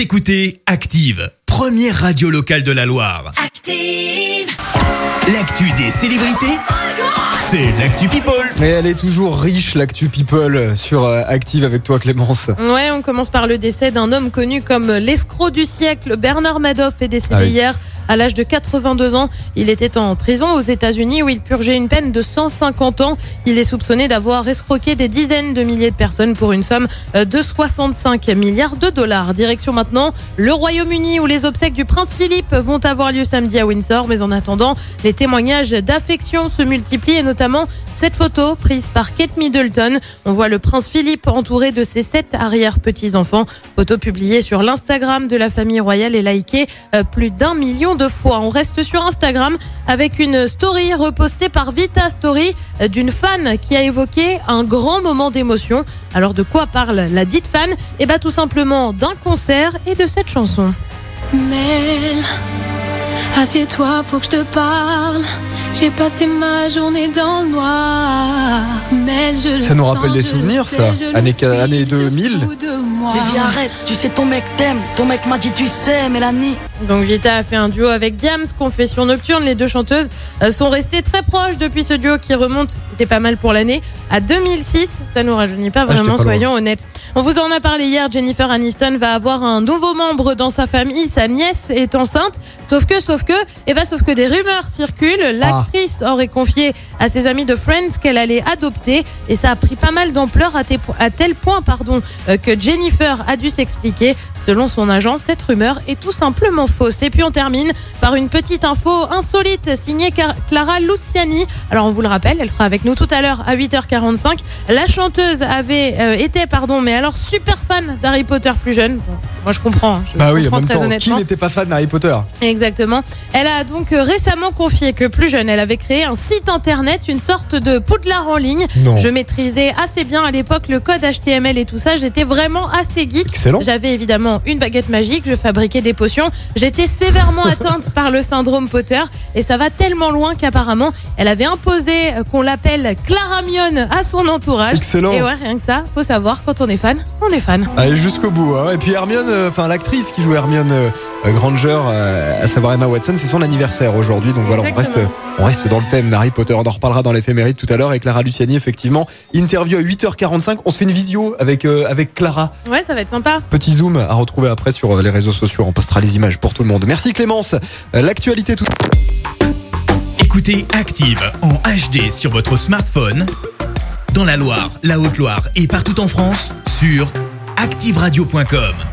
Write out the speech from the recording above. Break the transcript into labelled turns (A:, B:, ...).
A: Vous écoutez Active, première radio locale de la Loire.
B: Active.
A: L'actu des célébrités, c'est l'actu People.
C: Et elle est toujours riche, l'actu people sur euh, Active avec toi Clémence.
D: Ouais, on commence par le décès d'un homme connu comme l'escroc du siècle. Bernard Madoff est décédé
C: Ah oui.
D: hier à l'âge de 82 ans. Il était en prison aux États-Unis où il purgeait une peine de 150 ans. Il est soupçonné d'avoir escroqué des dizaines de milliers de personnes pour une somme euh, de 65 milliards de dollars. Direction maintenant le Royaume-Uni où les obsèques du prince Philippe vont avoir lieu samedi à Windsor. Mais en attendant, les témoignages d'affection se multiplient et notamment cette photo prise par Kate Middleton. On voit le prince Philippe entouré de ses sept arrière-petits-enfants. Photo publiée sur l'Instagram de la famille royale et likée euh, plus d'un million de fois. On reste sur Instagram avec une story repostée par Vita Story euh, d'une fan qui a évoqué un grand moment d'émotion. Alors de quoi parle la dite fan? Eh bien tout simplement d'un concert et de cette chanson.
E: Mel, assieds-toi, faut que je te parle. J'ai passé ma journée dans le noir. Mel, je le
C: Ça nous
E: sens,
C: rappelle des souvenirs,
E: sais,
C: ça. Années-
E: suis,
C: années
E: il se
C: 2000.
E: Moi.
F: Mais viens arrête, tu sais ton mec t'aime, ton mec m'a dit tu sais Mélanie.
D: Donc Vita a fait un duo avec Diams, Confession Nocturne. Les deux chanteuses euh, sont restées très proches depuis ce duo qui remonte, c'était pas mal pour l'année, à 2006. Ça nous rajeunit pas
C: Ah,
D: vraiment,
C: pas
D: soyons honnêtes. On vous en a parlé hier, Jennifer Aniston va avoir un nouveau membre dans sa famille. Sa nièce est enceinte. Sauf que, sauf que, eh ben, sauf que des rumeurs circulent. L'actrice aurait confié à ses amis de Friends qu'elle allait adopter. Et ça a pris pas mal d'ampleur à, à tel point, pardon, euh, que Jennifer a dû s'expliquer. Selon son agent, cette rumeur est tout simplement fausse. Et puis on termine par une petite info insolite signée Clara Luciani. Alors on vous le rappelle, elle sera avec nous tout à l'heure à 8h45. La chanteuse avait euh, été, pardon, mais alors super fan d'Harry Potter plus jeune. Moi je comprends. hein, Je
C: Bah oui, en même
D: très
C: temps, qui n'était pas fan d'Harry Potter
D: Exactement. Elle a donc euh, récemment confié que plus jeune, elle avait créé un site internet, une sorte de poudlard en ligne.
C: Non.
D: Je maîtrisais assez bien à l'époque le code HTML et tout ça. J'étais vraiment assez geek.
C: Excellent.
D: J'avais évidemment une baguette magique, je fabriquais des potions. J'étais sévèrement atteinte par le syndrome Potter et ça va tellement loin qu'apparemment elle avait imposé euh, qu'on l'appelle Clara Mion à son entourage.
C: Excellent.
D: Et ouais, rien que ça, faut savoir quand on est fan, on est fan.
C: Allez jusqu'au bout. hein. Et puis Hermione, enfin l'actrice qui joue Hermione euh, euh, Granger, euh, à savoir Emma Watson, c'est son anniversaire aujourd'hui. Donc voilà, on reste,
D: Exactement.
C: on reste dans le thème d'Harry Potter. On en reparlera dans l'éphéméride tout à l'heure avec Clara Luciani, effectivement. Interview à 8h45. On se fait une visio avec, euh, avec Clara.
D: Ouais, ça va être sympa.
C: Petit zoom à retrouver après sur euh, les réseaux sociaux. On postera les images pour tout le monde. Merci Clémence. Euh, L'actualité tout
A: Écoutez Active en HD sur votre smartphone, dans la Loire, la Haute-Loire et partout en France, sur activeradio.com.